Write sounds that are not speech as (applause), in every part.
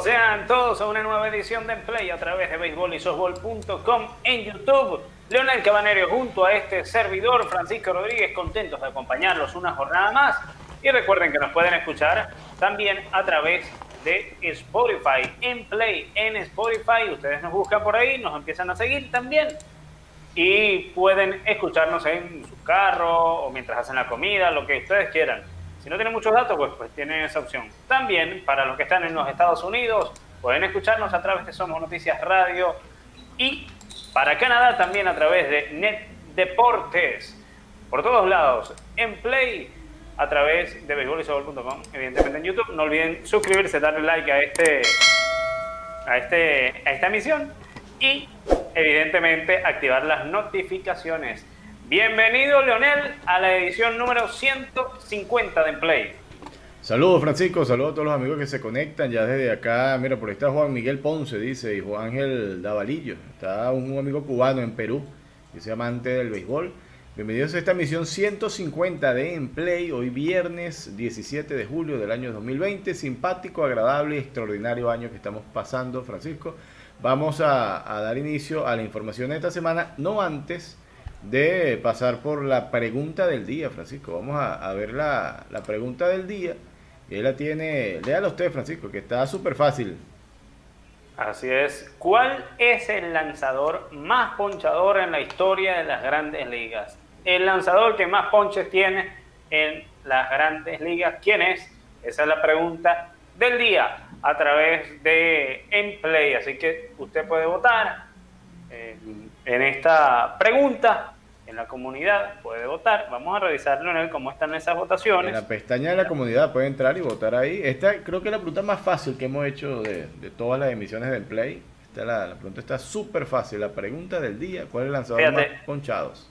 Sean todos a una nueva edición de Play a través de béisbolisoftball.com en YouTube. Leonel Cabanero junto a este servidor Francisco Rodríguez, contentos de acompañarlos una jornada más. Y recuerden que nos pueden escuchar también a través de Spotify, en Play, en Spotify. Ustedes nos buscan por ahí, nos empiezan a seguir también. Y pueden escucharnos en su carro o mientras hacen la comida, lo que ustedes quieran. Si no tienen muchos datos, pues, pues tienen esa opción. También, para los que están en los Estados Unidos, pueden escucharnos a través de Somos Noticias Radio y para Canadá también a través de Net Deportes. Por todos lados, en Play, a través de beisbolisobol.com, evidentemente en YouTube. No olviden suscribirse, darle like a este a este a esta emisión y evidentemente activar las notificaciones. Bienvenido, Leonel, a la edición número 150 de Play. Saludos, Francisco. Saludos a todos los amigos que se conectan ya desde acá. Mira, por ahí está Juan Miguel Ponce, dice, y Juan Ángel Davalillo. Está un amigo cubano en Perú, que es amante del béisbol. Bienvenidos a esta misión 150 de En Play, hoy viernes 17 de julio del año 2020. Simpático, agradable extraordinario año que estamos pasando, Francisco. Vamos a, a dar inicio a la información de esta semana, no antes de pasar por la pregunta del día, Francisco. Vamos a, ver la, pregunta del día. Él la tiene, léala usted, Francisco, que está súper fácil. Así es. ¿Cuál es el lanzador más ponchador en la historia de las grandes ligas? El lanzador que más ponches tiene en las grandes ligas, ¿quién es? Esa es la pregunta del día a través de Enplay. Así que usted puede votar eh, en esta pregunta en la comunidad, puede votar. Vamos a revisar, Leonel, cómo están esas votaciones. En la pestaña de la comunidad puede entrar y votar ahí. Esta creo que es la pregunta más fácil que hemos hecho de, todas las emisiones del Play. Esta, la, la pregunta está súper fácil. La pregunta del día, ¿cuál es el lanzador más ponchados?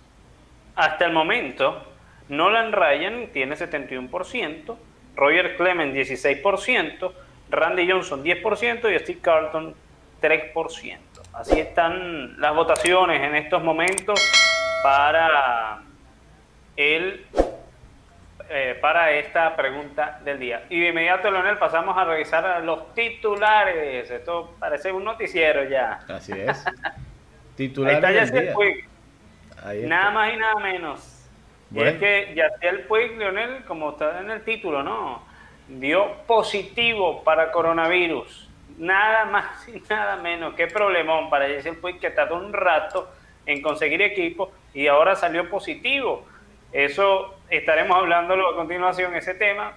Hasta el momento, Nolan Ryan tiene 71%, Roger Clemens 16%, Randy Johnson 10% y Steve Carlton 3%. Así están las votaciones en estos momentos para el eh, para esta pregunta del día. Y de inmediato, Leonel, pasamos a revisar los titulares. Esto parece un noticiero ya. Así es. (laughs) titulares Ahí está Yaciel Puig. Nada más y nada menos. Y es que Yaciel Puig, Leonel, como está en el título, ¿no? Dio positivo para coronavirus. Nada más y (laughs) nada menos. Qué problemón para Yaciel Puig que tardó un rato en conseguir equipo y ahora salió positivo. Eso estaremos hablándolo a continuación, ese tema,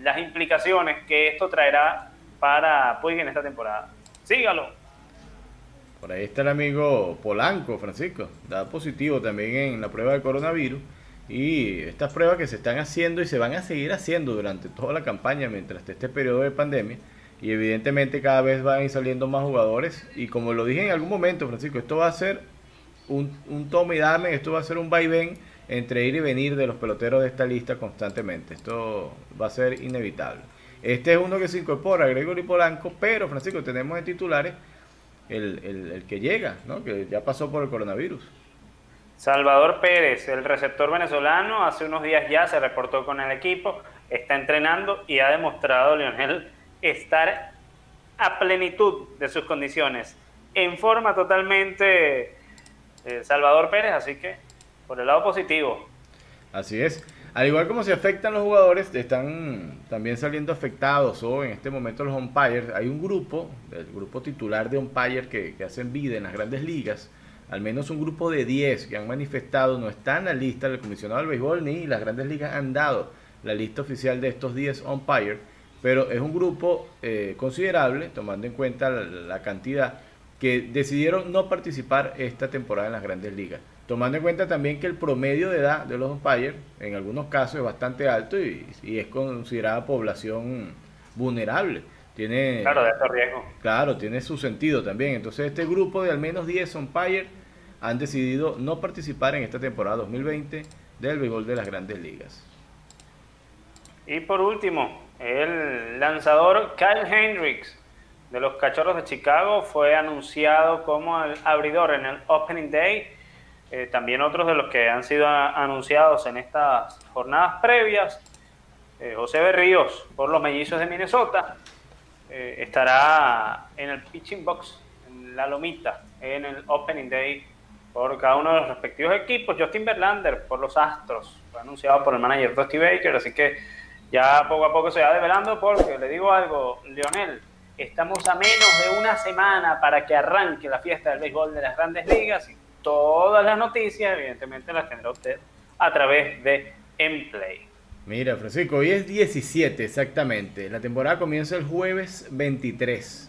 las implicaciones que esto traerá para Puig en esta temporada. Sígalo. Por ahí está el amigo Polanco, Francisco, da positivo también en la prueba de coronavirus. Y estas pruebas que se están haciendo y se van a seguir haciendo durante toda la campaña mientras este periodo de pandemia. Y evidentemente cada vez van a ir saliendo más jugadores. Y como lo dije en algún momento, Francisco, esto va a ser un, un tome y dame, esto va a ser un vaivén entre ir y venir de los peloteros de esta lista constantemente. Esto va a ser inevitable. Este es uno que se incorpora, Gregory Polanco, pero Francisco, tenemos en titulares el, el, que llega, ¿no? que ya pasó por el coronavirus. Salvador Pérez, el receptor venezolano, hace unos días ya se reportó con el equipo, está entrenando y ha demostrado, Leonel, estar a plenitud de sus condiciones, en forma totalmente eh, Salvador Pérez, así que por el lado positivo. Así es. Al igual como se afectan los jugadores, están también saliendo afectados o en este momento los umpires. Hay un grupo, el grupo titular de umpires que, que hacen vida en las grandes ligas, al menos un grupo de 10 que han manifestado, no está en la lista del comisionado del béisbol ni las grandes ligas han dado la lista oficial de estos 10 umpires, pero es un grupo eh, considerable, tomando en cuenta la cantidad que decidieron no participar esta temporada en las grandes ligas. Tomando en cuenta también que el promedio de edad de los umpires en algunos casos es bastante alto y, es considerada población vulnerable. Tiene, claro, de alto riesgo. Claro, tiene su sentido también. Entonces este grupo de al menos 10 umpires han decidido no participar en esta temporada 2020 del béisbol de las grandes ligas. Y por último, el lanzador Kyle Hendricks de los Cachorros de Chicago fue anunciado como el abridor en el Opening Day. Eh, también otros de los que han sido anunciados en estas jornadas previas. Eh, José Berríos por los Mellizos de Minnesota. eh, estará en el pitching box, en la lomita, en el Opening Day por cada uno de los respectivos equipos. Justin Verlander por los Astros, fue anunciado por el manager Dusty Baker, así que ya poco a poco se va develando porque le digo algo, Leonel, estamos a menos de una semana para que arranque la fiesta del béisbol de las grandes ligas y todas las noticias evidentemente las tendrá usted a través de Emplay. Mira, Francisco, hoy es 17 exactamente. La temporada comienza el jueves 23.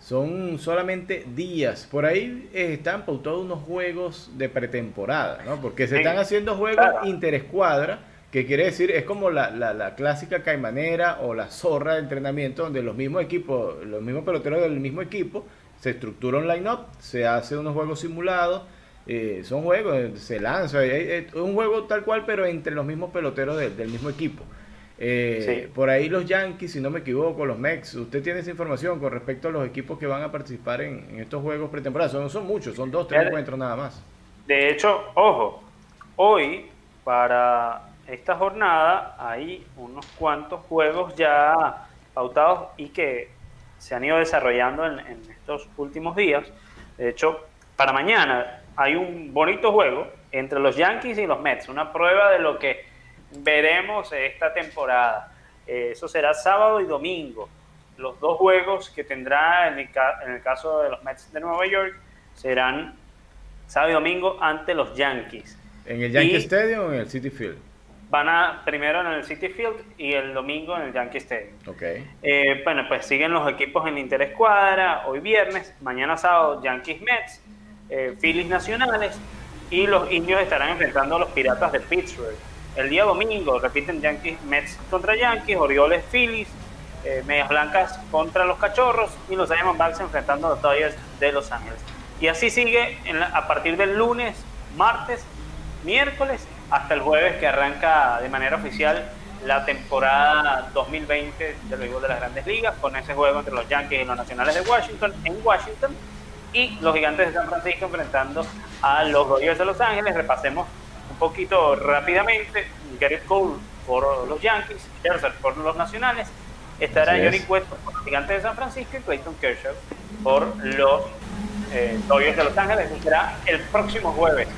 Son solamente días. Por ahí eh, están pautados unos juegos de pretemporada, ¿no? Porque se están haciendo juegos interescuadra, que quiere decir, es como la, la, la, clásica caimanera o la zorra de entrenamiento, donde los mismos equipos, los mismos peloteros del mismo equipo, se estructura un line-up, se hace unos juegos simulados eh, son juegos, eh, se lanza, es un juego tal cual, pero entre los mismos peloteros del mismo equipo. Eh, por ahí los Yankees, si no me equivoco, los Mex, ¿usted tiene esa información con respecto a los equipos que van a participar en, estos juegos pretemporadas? No son muchos, son dos, tres encuentros nada más. De hecho, ojo, hoy para esta jornada hay unos cuantos juegos ya pautados y que se han ido desarrollando en estos últimos días. De hecho, para mañana hay un bonito juego entre los Yankees y los Mets, una prueba de lo que veremos esta temporada. Eh, eso será sábado y domingo. Los dos juegos que tendrá en el, caso de los Mets de Nueva York serán sábado y domingo ante los Yankees. ¿En el Yankee Stadium o en el City Field? Van a primero en el City Field y el domingo en el Yankee Stadium. Okay. Eh, bueno, pues siguen los equipos en interescuadra, hoy viernes, mañana sábado Yankees Mets eh, Phillies nacionales y los indios estarán enfrentando a los piratas de Pittsburgh. El día domingo repiten Yankees Mets contra Yankees, Orioles Phillies, eh, Medias Blancas contra los Cachorros y los Diamondbacks enfrentando a los Dodgers de Los Ángeles. Y así sigue a partir del lunes, martes, miércoles hasta el jueves que arranca de manera oficial la temporada 2020 del béisbol de las Grandes Ligas con ese juego entre los Yankees y los Nacionales de Washington en Washington y los Gigantes de San Francisco enfrentando a los Dodgers de Los Ángeles. Repasemos un poquito rápidamente. Garrett Cole por los Yankees, Scherzer por los Nacionales, estará Johnny Cueto por los Gigantes de San Francisco y Clayton Kershaw por los eh, Dodgers de Los Ángeles. Eso será el próximo jueves,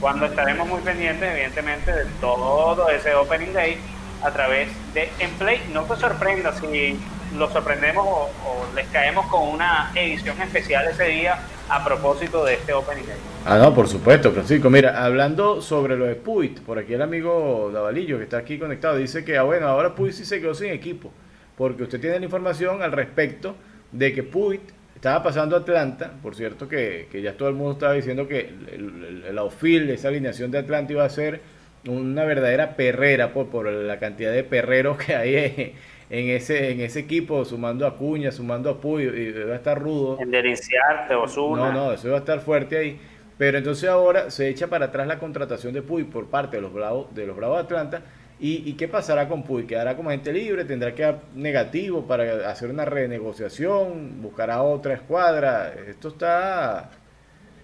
cuando estaremos muy pendientes, evidentemente, de todo ese Opening Day a través de Emplay. No te sorprenda si los sorprendemos o, les caemos con una edición especial ese día a propósito de este Opening Day. Ah, no, por supuesto, Francisco. Mira, hablando sobre lo de Puit, por aquí el amigo Davalillo que está aquí conectado dice que, ah, bueno, ahora Puit sí se quedó sin equipo, porque usted tiene la información al respecto de que Puit estaba pasando Atlanta, por cierto que, ya todo el mundo estaba diciendo que el, el, outfield, esa alineación de Atlanta iba a ser una verdadera perrera por, por la cantidad de perreros que hay en ese, en ese equipo, sumando a Cuña, sumando a Puy, y va a estar rudo. En o Osuna. No, no, eso va a estar fuerte ahí. Pero entonces ahora se echa para atrás la contratación de Puy por parte de los Bravos de, los Bravos de Atlanta. ¿Y, qué pasará con Puy? ¿Quedará como agente libre? ¿Tendrá que dar negativo para hacer una renegociación? ¿Buscará otra escuadra? Esto está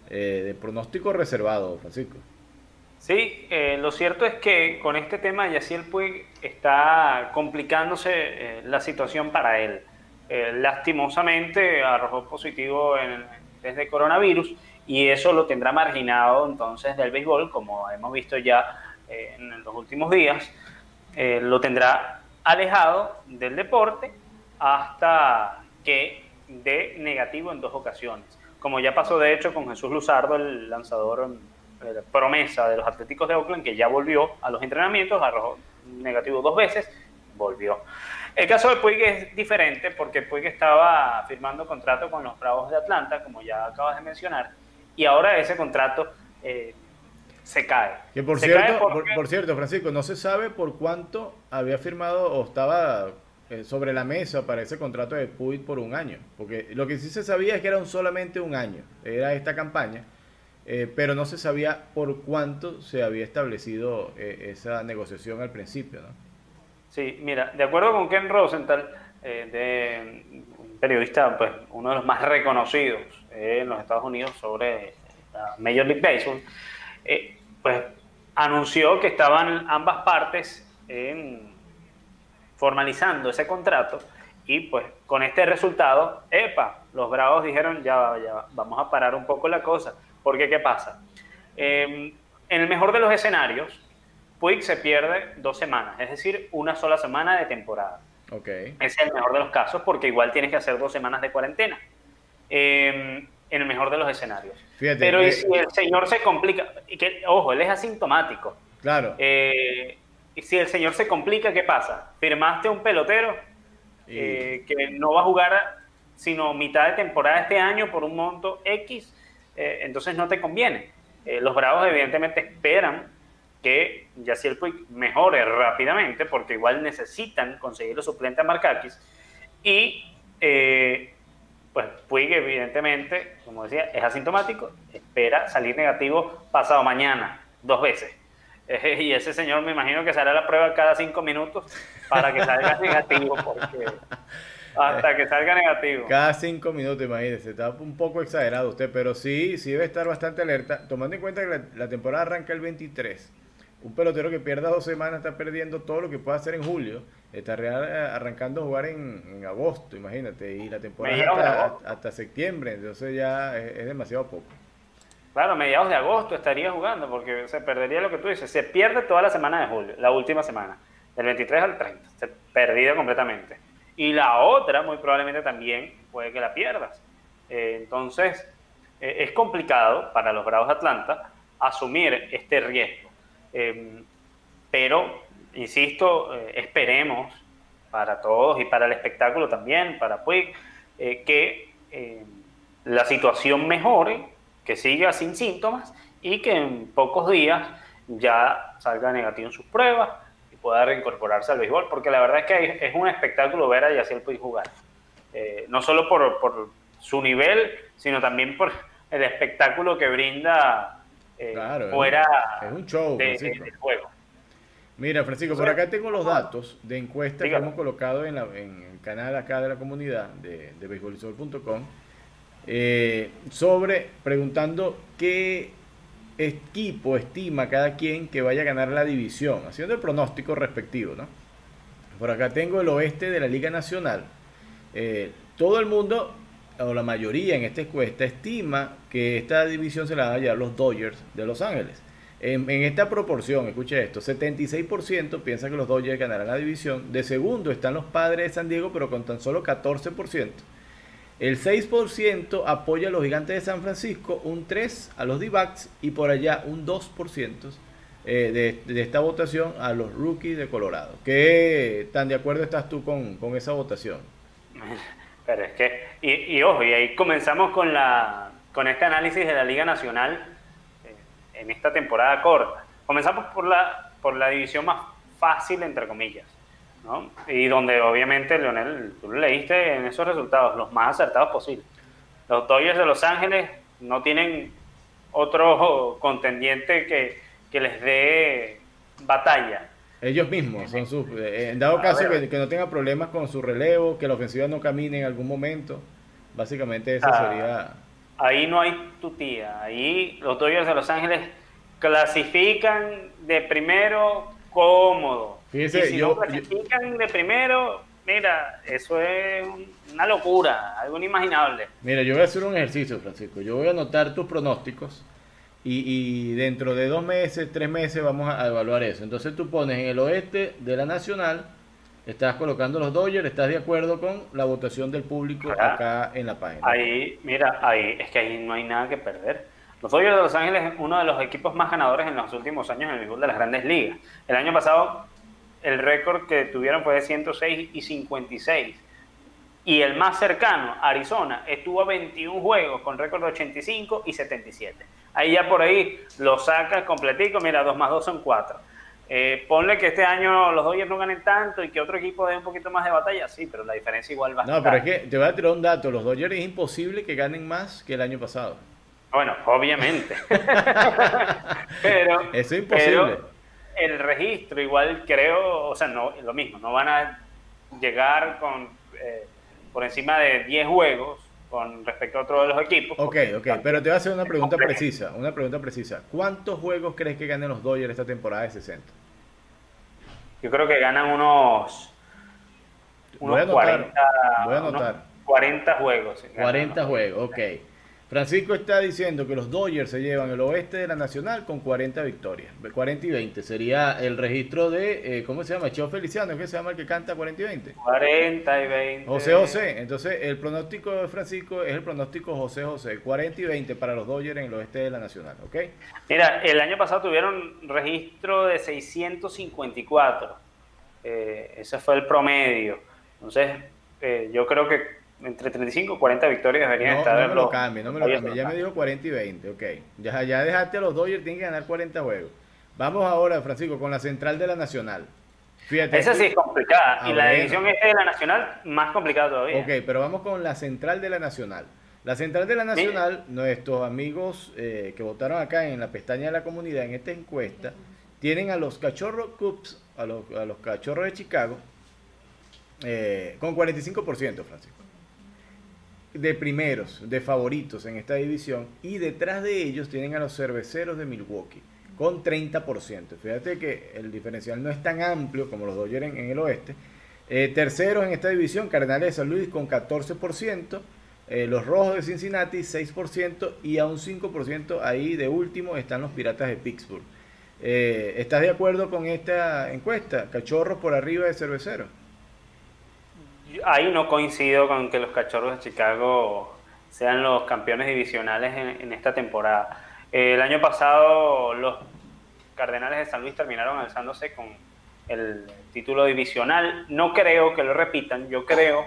eh, de pronóstico reservado, Francisco. Sí, eh, lo cierto es que con este tema Yaciel Puig está complicándose eh, la situación para él. Eh, lastimosamente arrojó positivo en desde coronavirus y eso lo tendrá marginado entonces del béisbol, como hemos visto ya en los últimos días. Lo tendrá alejado del deporte hasta que dé negativo en dos ocasiones, como ya pasó de hecho con Jesús Luzardo, el lanzador eh, promesa de los Atléticos de Oakland, que ya volvió a los entrenamientos, arrojó negativo dos veces, volvió. El caso de Puig es diferente porque Puig estaba firmando contrato con los Bravos de Atlanta, como ya acabas de mencionar, y ahora ese contrato eh, se cae. Que por cierto, por, cierto, Francisco, no se sabe por cuánto había firmado o estaba eh, sobre la mesa para ese contrato de Puig por un año, porque lo que sí se sabía es que era un solamente un año, era esta campaña eh, pero no se sabía por cuánto se había establecido eh, esa negociación al principio. ¿no? Sí, mira, de acuerdo con Ken Rosenthal, de, un periodista, pues uno de los más reconocidos en los Estados Unidos sobre la Major League Baseball, pues anunció que estaban ambas partes formalizando ese contrato Y pues con este resultado, epa, los Bravos dijeron, ya, ya vamos a parar un poco la cosa. Porque, ¿qué pasa? Em, en el mejor de los escenarios, Puig se pierde dos semanas, es decir, una sola semana de temporada. Okay. Es el mejor de los casos porque igual tienes que hacer dos semanas de cuarentena. Em, en el mejor de los escenarios. Pero si el señor se complica, y que, ojo, él es asintomático. Claro. Eh, y si el señor se complica, ¿qué pasa? Firmaste un pelotero eh, que no va a jugar sino mitad de temporada este año por un monto X, eh, entonces no te conviene. los Bravos evidentemente esperan que Yaciel Puig mejore rápidamente porque igual necesitan conseguir los suplentes a Markakis y pues Puig evidentemente, como decía, es asintomático, espera salir negativo pasado mañana, dos veces. y ese señor me imagino que se hará la prueba cada cinco minutos para que salga (laughs) negativo, porque hasta que salga negativo. Cada cinco minutos, imagínese, está un poco exagerado usted, pero sí, sí debe estar bastante alerta, tomando en cuenta que la, la temporada arranca el 23 un pelotero que pierda dos semanas está perdiendo todo lo que puede hacer en julio. Está arrancando a jugar en, agosto, imagínate, y la temporada hasta, septiembre, entonces ya es, demasiado poco. Claro, mediados de agosto estaría jugando, porque se perdería lo que tú dices. Se pierde toda la semana de julio, la última semana, del 23 al 30, se perdido completamente. Y la otra, muy probablemente también puede que la pierdas. Eh, entonces, eh, es complicado para los Bravos de Atlanta asumir este riesgo. Em, pero, insisto, eh, esperemos para todos y para el espectáculo también, para Puig, eh, que em, la situación mejore, que siga sin síntomas y que en pocos días ya salga negativo en sus pruebas y pueda reincorporarse al béisbol, porque la verdad es que es un espectáculo ver a Yaciel Puig jugar. Eh, no solo por, por, su nivel, sino también por el espectáculo que brinda eh, fuera es un show, de, juego. Mira, Francisco, por acá tengo los datos de encuesta que hemos colocado en, el canal acá de la comunidad de, de eh, sobre preguntando qué equipo estima cada quien que vaya a ganar la división, haciendo el pronóstico respectivo, ¿no? Por acá tengo el oeste de la Liga Nacional. Eh, todo el mundo o la mayoría en esta encuesta estima que esta división se la van a llevar los Dodgers de Los Ángeles. En, esta proporción, escuche esto, 76% piensa que los Dodgers ganarán la división. De segundo están los Padres de San Diego, pero con tan solo 14%. El 6% apoya a los Gigantes de San Francisco, un 3% a los D-Backs y por allá un 2% eh, de, esta votación a los Rookies de Colorado. ¿Qué tan de acuerdo estás tú con, con esa votación? (laughs) Pero es que, y, y, ojo, y ahí comenzamos con, la, con este análisis de la Liga Nacional eh, en esta temporada corta. Comenzamos por la, por la división más fácil, entre comillas, ¿no? Y donde obviamente, Leonel, tú leíste en esos resultados, los más acertados posibles. Los Dodgers de Los Ángeles no tienen otro contendiente que, que les dé batalla ellos mismos son sus. Eh, en dado caso que, no tenga problemas con su relevo, que la ofensiva no camine en algún momento, básicamente eso ah, sería. Ahí no hay tutía. Ahí los Dodgers de Los Ángeles clasifican de primero cómodo. Fíjese, si no clasifican de primero, mira, eso es una locura, algo inimaginable. Mira, yo voy a hacer un ejercicio, Francisco. Yo voy a anotar tus pronósticos y, dentro de dos meses, tres meses vamos a evaluar eso. Entonces tú pones en el oeste de la Nacional, estás colocando los Dodgers, estás de acuerdo con la votación del público acá en la página. Ahí, mira, ahí es que ahí no hay nada que perder. Los Dodgers de Los Ángeles es uno de los equipos más ganadores en los últimos años en el béisbol de las grandes ligas. El año pasado el récord que tuvieron fue de 106 y 56. Y el más cercano, Arizona, estuvo a 21 juegos con récord de 85 y 77. Ahí ya por ahí lo sacas completico, mira, 2 más 2 son 4. Eh, ponle que este año los Dodgers no ganen tanto y que otro equipo dé un poquito más de batalla, sí, pero la diferencia igual va a No, pero es que te voy a tirar un dato, los Dodgers es imposible que ganen más que el año pasado. Bueno, obviamente. (laughs) pero, Eso es imposible. el registro igual creo, o sea, no lo mismo, no van a llegar con eh, por encima de 10 juegos con respecto a otros de los equipos. Ok, ok, pero te voy a hacer una pregunta precisa, una pregunta precisa. ¿Cuántos juegos crees que ganen los Dodgers esta temporada de 60? Yo creo que ganan unos unos 40, voy a anotar. 40 juegos. 40 juegos, ok. Francisco está diciendo que los Dodgers se llevan el oeste de la Nacional con 40 victorias. 40 y 20 sería el registro de, eh, ¿cómo se llama? Cheo Feliciano, ¿qué se llama el que canta 40 y 20? 40 y 20. José José. Entonces, el pronóstico de Francisco es el pronóstico José José. 40 y 20 para los Dodgers en el oeste de la Nacional, ¿ok? Mira, el año pasado tuvieron registro de 654. Eh, ese fue el promedio. Entonces, eh, yo creo que entre 35 y 40 victorias deberían estar. No me lo cambie, no me lo cambie. Ya me dijo 40 y 20, ok. Ya, ya dejaste a los Dodgers, tienen que ganar 40 juegos. Vamos ahora, Francisco, con la central de la Nacional. Fíjate. Esa sí es complicada. y la división este de la Nacional, más complicada todavía. Ok, pero vamos con la central de la Nacional. La central de la Nacional, nuestros amigos eh, que votaron acá en la pestaña de la comunidad, en esta encuesta, tienen a los cachorros Cubs, a los, a los cachorros de Chicago, eh, con 45%, Francisco de primeros, de favoritos en esta división y detrás de ellos tienen a los cerveceros de Milwaukee con 30%. Fíjate que el diferencial no es tan amplio como los Dodgers en, el oeste. Eh, terceros en esta división, Cardenales de San Luis con 14%, eh, los Rojos de Cincinnati 6% y a un 5% ahí de último están los Piratas de Pittsburgh. Eh, ¿Estás de acuerdo con esta encuesta? Cachorros por arriba de cerveceros ahí no coincido con que los Cachorros de Chicago sean los campeones divisionales en, esta temporada. el año pasado los Cardenales de San Luis terminaron alzándose con el título divisional. No creo que lo repitan, yo creo,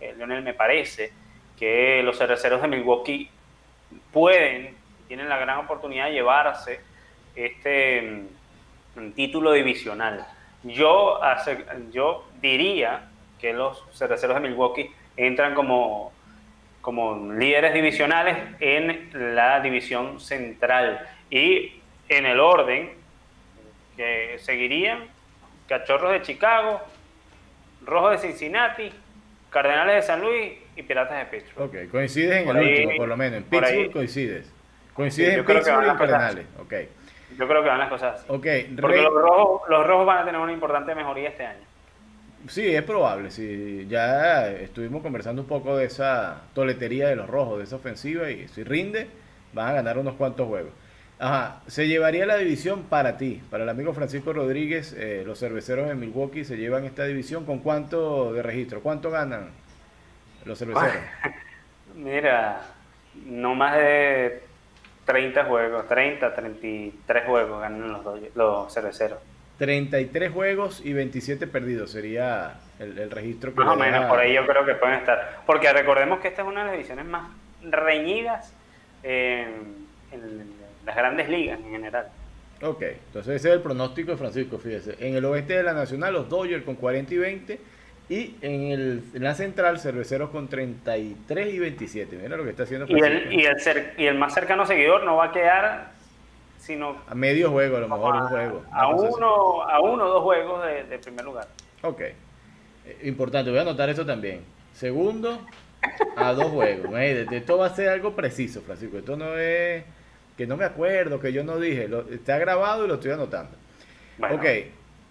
eh, Leonel me parece, que los cerveceros de Milwaukee pueden, tienen la gran oportunidad de llevarse este mm, título divisional. Yo, yo diría que los cerveceros de Milwaukee entran como, como líderes divisionales en la división central. Y en el orden que seguirían Cachorros de Chicago, Rojos de Cincinnati, Cardenales de San Luis y Piratas de Pittsburgh. Ok, coincides en el último, por lo menos. En Pittsburgh coincides. Coincides en Pittsburgh y en Cardenales. Okay. Yo creo que van las cosas así. Okay. Porque los, rojos, los rojos van a tener una importante mejoría este año. Sí, es probable. Sí. Ya estuvimos conversando un poco de esa toletería de los rojos, de esa ofensiva, y si rinde, van a ganar unos cuantos juegos. Ajá, se llevaría la división para ti, para el amigo Francisco Rodríguez, eh, los cerveceros de Milwaukee se llevan esta división con cuánto de registro, cuánto ganan los cerveceros. (laughs) Mira, no más de 30 juegos, 30, 33 juegos ganan los, los cerveceros. 33 juegos y 27 perdidos sería el, registro que Más o menos, por ahí yo creo que pueden estar. Porque recordemos que esta es una de las divisiones más reñidas en, las grandes ligas en general. Ok, entonces ese es el pronóstico de Francisco, fíjese. En el oeste de la Nacional, los Dodgers con 40 y 20. Y en, el, la central, Cerveceros con 33 y 27. Mira lo que está haciendo Francisco. Y el, y el, y el más cercano seguidor no va a quedar a medio juego, a lo mejor un juego. A uno, a uno o dos juegos de, primer lugar. Ok. Eh, importante, voy a anotar eso también. Segundo, a dos juegos. Esto va a ser algo preciso, Francisco. Esto no es que no me acuerdo, que yo no dije. Lo, está grabado y lo estoy anotando. Ok,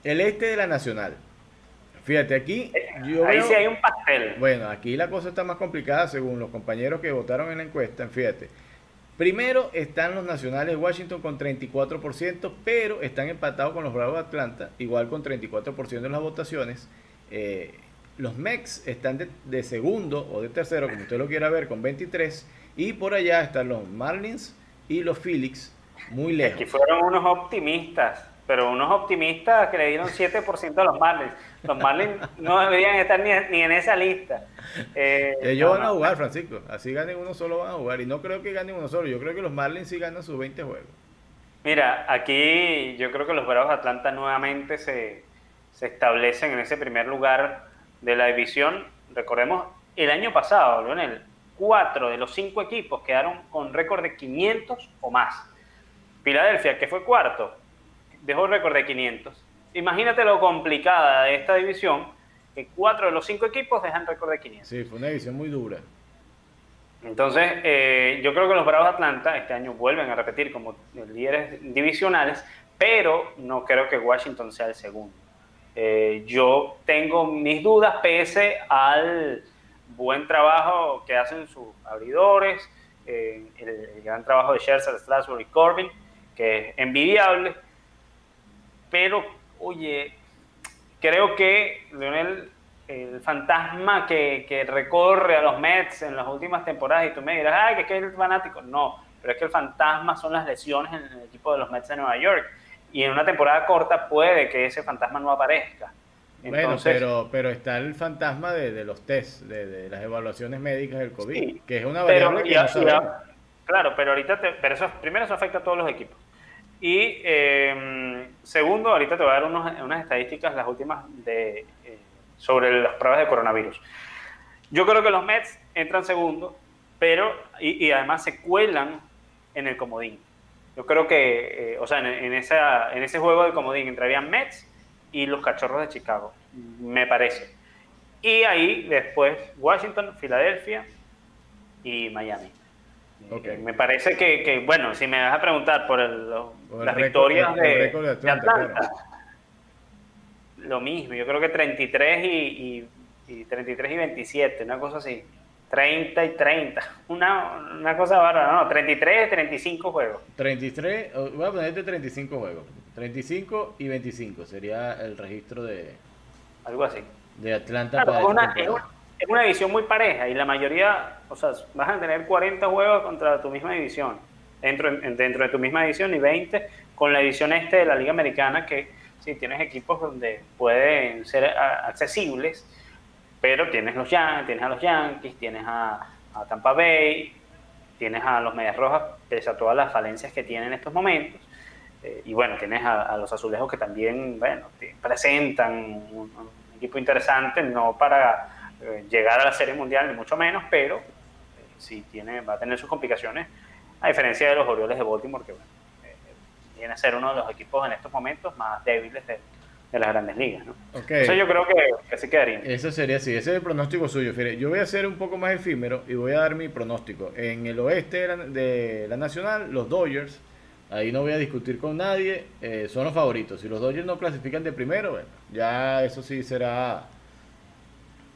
el este de la Nacional. Fíjate, aquí. Eh, ahí sí hay un pastel. Bueno, aquí la cosa está más complicada según los compañeros que votaron en la encuesta. Fíjate. Primero están los Nacionales de Washington con 34%, pero están empatados con los Bravos de Atlanta, igual con 34% en las votaciones. Eh, los Mex están de, segundo o de tercero, como usted lo quiera ver, con 23. Y por allá están los Marlins y los Phillies, muy lejos. Aquí fueron unos optimistas pero unos optimistas que le dieron 7% a los Marlins. Los Marlins no deberían estar ni, en esa lista. Eh, Ellos van a jugar, Francisco. Así ganen uno solo van a jugar. Y no creo que ganen uno solo. Yo creo que los Marlins sí ganan sus 20 juegos. Mira, aquí yo creo que los Bravos de Atlanta nuevamente se, se establecen en ese primer lugar de la división. Recordemos, el año pasado, Leonel, cuatro de los cinco equipos quedaron con récord de 500 o más. Filadelfia, que fue cuarto, dejó récord de 500. Imagínate lo complicada de esta división, que cuatro de los cinco equipos dejan récord de 500. Sí, fue una división muy dura. Entonces, eh, yo creo que los Bravos de Atlanta este año vuelven a repetir como líderes divisionales, pero no creo que Washington sea el segundo. Eh, yo tengo mis dudas pese al buen trabajo que hacen sus abridores, eh, el, gran trabajo de Scherzer, Strasburg y Corbin, que es envidiable, pero oye, creo que Leonel, el fantasma que, que, recorre a los Mets en las últimas temporadas, y tú me dirás, ay, que es que es fanático. No, pero es que el fantasma son las lesiones en el equipo de los Mets de Nueva York. Y en una temporada corta puede que ese fantasma no aparezca. bueno, pero, pero está el fantasma de, de los test, de, de, las evaluaciones médicas del COVID, que es una variable que no Claro, pero ahorita, pero eso, primero eso afecta a todos los equipos. Y eh, segundo, ahorita te voy a dar unas estadísticas, las últimas, de, eh, sobre las pruebas de coronavirus. Yo creo que los Mets entran segundo, pero, y, además se cuelan en el comodín. Yo creo que, eh, o sea, en, esa, en ese juego de comodín entrarían Mets y los Cachorros de Chicago, me parece. Y ahí después Washington, Filadelfia y Miami. Me parece que, bueno, si me vas a preguntar por, el, las victorias de, Atlanta, lo mismo, yo creo que 33 y, y, 33 y 27, una cosa así. 30 y 30, una, una cosa bárbara, no, 33 y 35 juegos. 33, voy a ponerte 35 juegos. 35 y 25 sería el registro de... Algo así. De Atlanta para es una división muy pareja y la mayoría, o sea, vas a tener 40 juegos contra tu misma división, dentro, de tu misma división y 20 con la división este de la Liga Americana, que sí, tienes equipos donde pueden ser accesibles, pero tienes, los tienes a los Yankees, tienes a, Tampa Bay, tienes a los Medias Rojas, pese a todas las falencias que tienen en estos momentos. Eh, y bueno, tienes a, los azulejos que también, bueno, presentan un equipo interesante, no para eh, llegar a la Serie Mundial, ni mucho menos, pero eh, sí tiene, va a tener sus complicaciones, a diferencia de los Orioles de Baltimore, que bueno, eh, viene a ser uno de los equipos en estos momentos más débiles de, las grandes ligas. ¿no? yo creo que, que, sí quedaría. Eso sería así, ese es el pronóstico suyo. Yo voy a ser un poco más efímero y voy a dar mi pronóstico. En el oeste de la, Nacional, los Dodgers, ahí no voy a discutir con nadie, son los favoritos. Si los Dodgers no clasifican de primero, bueno, ya eso sí será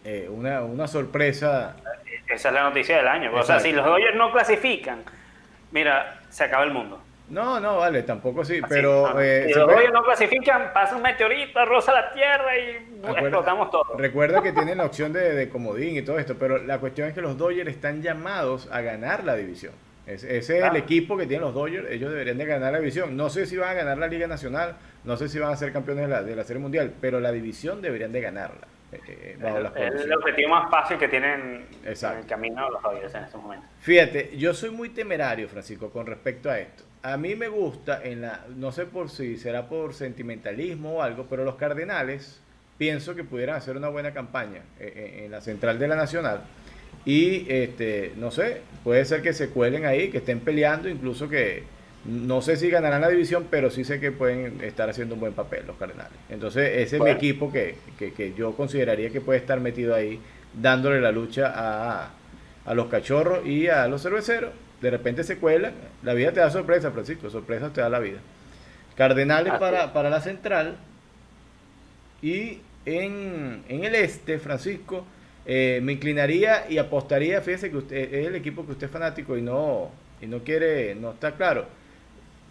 eh, una, una sorpresa. Esa es la noticia del año. O sea, si los Dodgers no clasifican, mira, se acaba el mundo. No, no, vale, tampoco sí, pero... Eh, si los Dodgers no clasifican, pasa un meteorito, roza la tierra y explotamos todo. Recuerda que (laughs) tienen la opción de, de, comodín y todo esto, pero la cuestión es que los Dodgers están llamados a ganar la división. ese es el equipo que tienen los Dodgers, ellos deberían de ganar la división. No sé si van a ganar la Liga Nacional, no sé si van a ser campeones de la, de la Serie Mundial, pero la división deberían de ganarla. Eh, es el objetivo más fácil que tienen en el camino los Dodgers en estos momentos. Fíjate, yo soy muy temerario, Francisco, con respecto a esto. A mí me gusta, en la, no sé por si será por sentimentalismo o algo, pero los Cardenales pienso que pudieran hacer una buena campaña eh, eh, en la central de la Nacional. Y este, no sé, puede ser que se cuelen ahí, que estén peleando, incluso que no sé si ganarán la división, pero sí sé que pueden estar haciendo un buen papel los Cardenales. Entonces, ese es mi equipo que, yo consideraría que puede estar metido ahí, dándole la lucha a, a los cachorros y a los cerveceros. De repente se cuelan. La vida te da sorpresa, Francisco. Sorpresas te da la vida. Cardenales para, para la central. Y en, en el este, Francisco, eh, me inclinaría y apostaría. Fíjese que usted es el equipo que usted es fanático y no, y no quiere, no está claro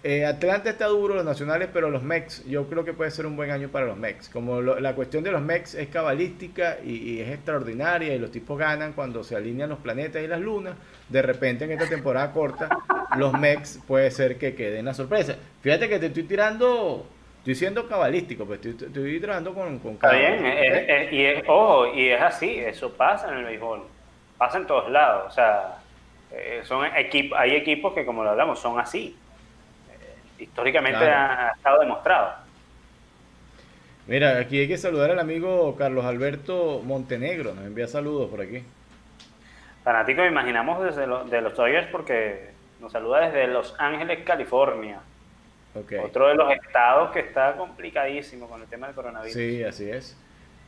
eh, Atlanta está duro, los nacionales, pero los Mex, yo creo que puede ser un buen año para los Mex. Como la cuestión de los Mex es cabalística y, es extraordinaria y los tipos ganan cuando se alinean los planetas y las lunas, de repente en esta temporada corta, los Mex puede ser que queden la sorpresa. Fíjate que te estoy tirando, estoy siendo cabalístico, pues estoy, estoy tirando con, con Está bien, ¿eh? y es, ojo, y es así, eso pasa en el béisbol, pasa en todos lados, o sea, eh, son equipos, hay equipos que como lo hablamos, son así históricamente ha, estado demostrado. Mira, aquí hay que saludar al amigo Carlos Alberto Montenegro, nos envía saludos por aquí. Fanático, imaginamos desde de los Dodgers porque nos saluda desde Los Ángeles, California. Otro de los estados que está complicadísimo con el tema del coronavirus. Sí, así es.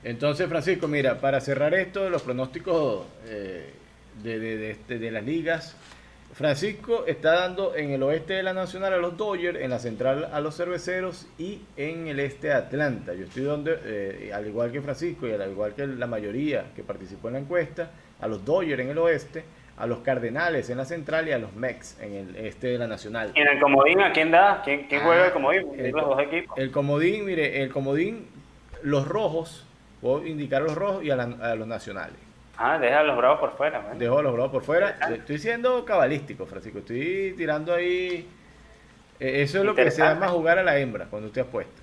Entonces, Francisco, mira, para cerrar esto, los pronósticos eh, de, de, de, de, las ligas, Francisco está dando en el oeste de la Nacional a los Dodgers, en la central a los Cerveceros y en el este a Atlanta. Yo estoy donde, eh, al igual que Francisco y al igual que la mayoría que participó en la encuesta, a los Dodgers en el oeste, a los Cardenales en la central y a los Mex en el este de la Nacional. ¿Y en el comodín a quién da? ¿Quién, juega el comodín? El, los dos equipos. El comodín, mire, el comodín, los rojos, puedo indicar a los rojos y a los nacionales. Ah, deja a los bravos por fuera. Dejo a los bravos por fuera. Estoy siendo cabalístico, Francisco. Estoy tirando ahí. Eh, eso es lo que se llama jugar a la hembra cuando usted apuesta.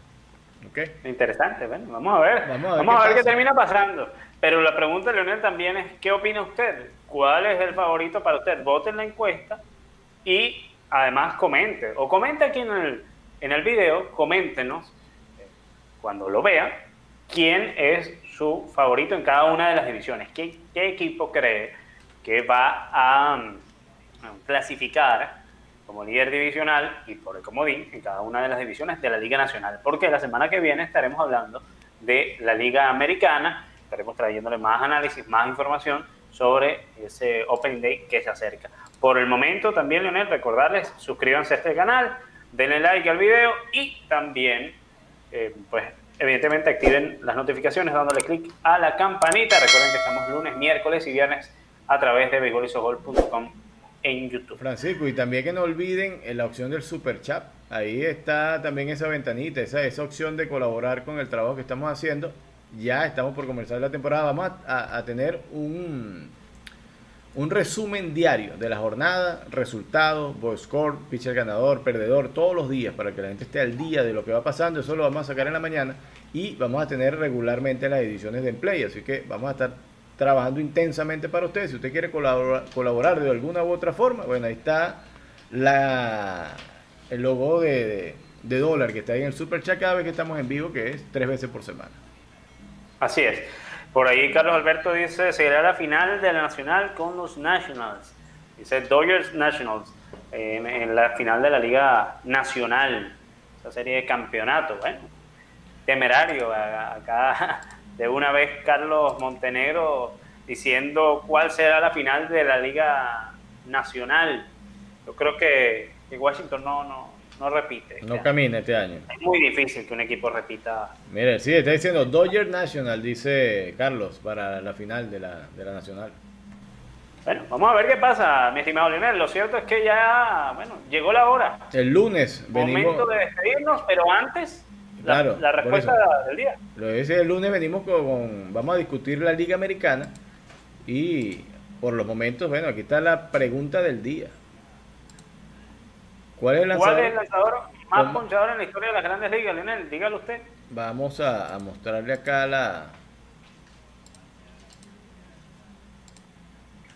¿Okay? Interesante, bueno, vamos a ver. Vamos a ver, qué, termina pasando. Pero la pregunta, Leonel, también es: ¿qué opina usted? ¿Cuál es el favorito para usted? Vote en la encuesta y además comente. O comente aquí en el, en el video, coméntenos eh, cuando lo vea quién es su favorito en cada una de las divisiones. ¿Qué, equipo cree que va a, clasificar como líder divisional y por el comodín en cada una de las divisiones de la Liga Nacional? Porque la semana que viene estaremos hablando de la Liga Americana, estaremos trayéndole más análisis, más información sobre ese Open Day que se acerca. Por el momento también, Leonel, recordarles, suscríbanse a este canal, denle like al video y también, eh, pues, evidentemente activen las notificaciones dándole clic a la campanita. Recuerden que estamos lunes, miércoles y viernes a través de beisbolisogol.com en YouTube. Francisco, y también que no olviden la opción del super chat. Ahí está también esa ventanita, esa, esa opción de colaborar con el trabajo que estamos haciendo. Ya estamos por comenzar la temporada. Vamos a tener un, un resumen diario de la jornada, resultados, boy score, pitcher ganador, perdedor, todos los días para que la gente esté al día de lo que va pasando. Eso lo vamos a sacar en la mañana y vamos a tener regularmente las ediciones de Emplay. Así que vamos a estar trabajando intensamente para ustedes. Si usted quiere colaborar, de alguna u otra forma, bueno, ahí está la, el logo de, de dólar que está ahí en el Super Chat cada vez que estamos en vivo, que es tres veces por semana. Así es. Por ahí Carlos Alberto dice, seguirá la final de la Nacional con los Nationals. Dice Dodgers Nationals en, la final de la Liga Nacional, esa serie de campeonato. Bueno, temerario acá (laughs) de una vez Carlos Montenegro diciendo cuál será la final de la Liga Nacional. Yo creo que, que Washington no, no, no repite. No camina este año. Es muy difícil que un equipo repita. Mire, sí, está diciendo Dodger National, dice Carlos, para la final de la, de la Nacional. Bueno, vamos a ver qué pasa, mi estimado Lionel. Lo cierto es que ya, bueno, llegó la hora. El lunes venimos. Momento de despedirnos, pero antes, claro, la, respuesta del día. Lo dice el lunes venimos con, vamos a discutir la Liga Americana y por los momentos, bueno, aquí está la pregunta del día. ¿Cuál es el lanzador, más ponchador en la historia de las grandes ligas, Lionel? Dígalo usted. Vamos a, mostrarle acá la,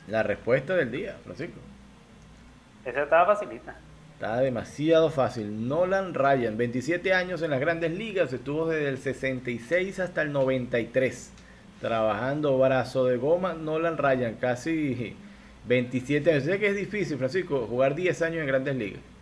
la respuesta del día, Francisco. Esa estaba facilita. Está demasiado fácil. Nolan Ryan, 27 años en las grandes ligas, estuvo desde el 66 hasta el 93. Trabajando brazo de goma, Nolan Ryan, casi 27 años. Sé que es difícil, Francisco, jugar 10 años en grandes ligas.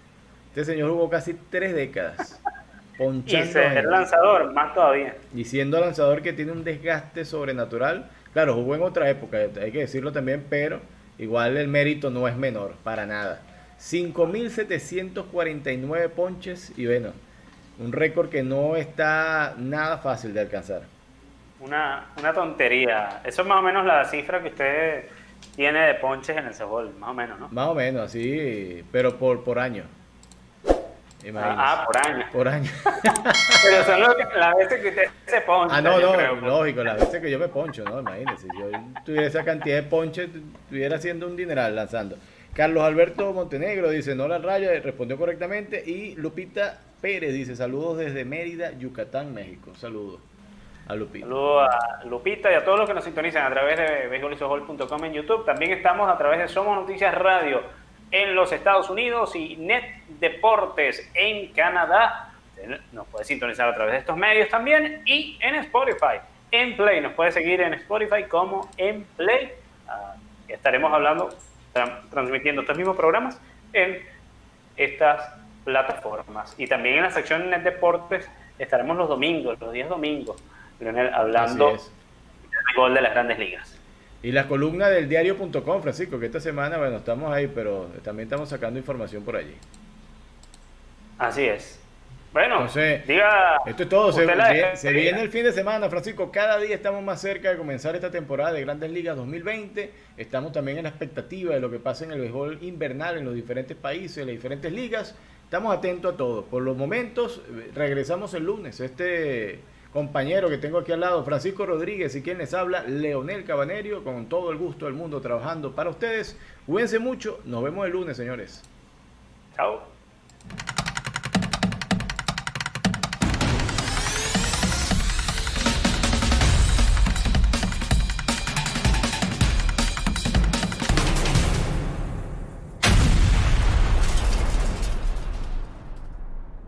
Este señor jugó casi tres décadas. (laughs) Ponchando y ser lanzador, más todavía. Y siendo lanzador que tiene un desgaste sobrenatural. Claro, jugó en otra época, hay que decirlo también, pero igual el mérito no es menor, para nada. 5.749 ponches y bueno, un récord que no está nada fácil de alcanzar. Una, una tontería. Eso es más o menos la cifra que usted tiene de ponches en el Cebol, más o menos, ¿no? Más o menos, sí, pero por, por año. Ah, por año. Por año. (laughs) Pero son las veces que usted se poncha. Ah, no, no, lógico, las veces que yo me poncho, ¿no? Imagínese, si yo tuviera esa cantidad de ponches, estuviera haciendo un dineral lanzando. Carlos Alberto Montenegro dice, no la raya, respondió correctamente. Y Lupita Pérez dice, saludos desde Mérida, Yucatán, México. Saludos a Lupita. Saludos a Lupita y a todos los que nos sintonizan a través de beisbolisogol.com en YouTube. También estamos a través de Somos Noticias Radio en los Estados Unidos y Net Deportes en Canadá. Nos puede sintonizar a través de estos medios también y en Spotify. En Play, nos puede seguir en Spotify como en Play. Ah, estaremos hablando, transmitiendo estos mismos programas en estas plataformas. Y también en la sección Net Deportes estaremos los domingos, los días domingos, hablando del gol de las grandes ligas. Y la columna del diario.com, Francisco, que esta semana, bueno, estamos ahí, pero también estamos sacando información por allí. Así es. Bueno, Entonces, diga. Esto es todo. Se, usted la se- despedida. se viene el fin de semana, Francisco. Cada día estamos más cerca de comenzar esta temporada de Grandes Ligas 2020. Estamos también en la expectativa de lo que pasa en el béisbol invernal en los diferentes países, en las diferentes ligas. Estamos atentos a todo. Por los momentos, eh, regresamos el lunes. Este compañero que tengo aquí al lado, Francisco Rodríguez, y quien les habla, Leonel Cabanerio, con todo el gusto del mundo trabajando para ustedes. Cuídense mucho. Nos vemos el lunes, señores. Chao.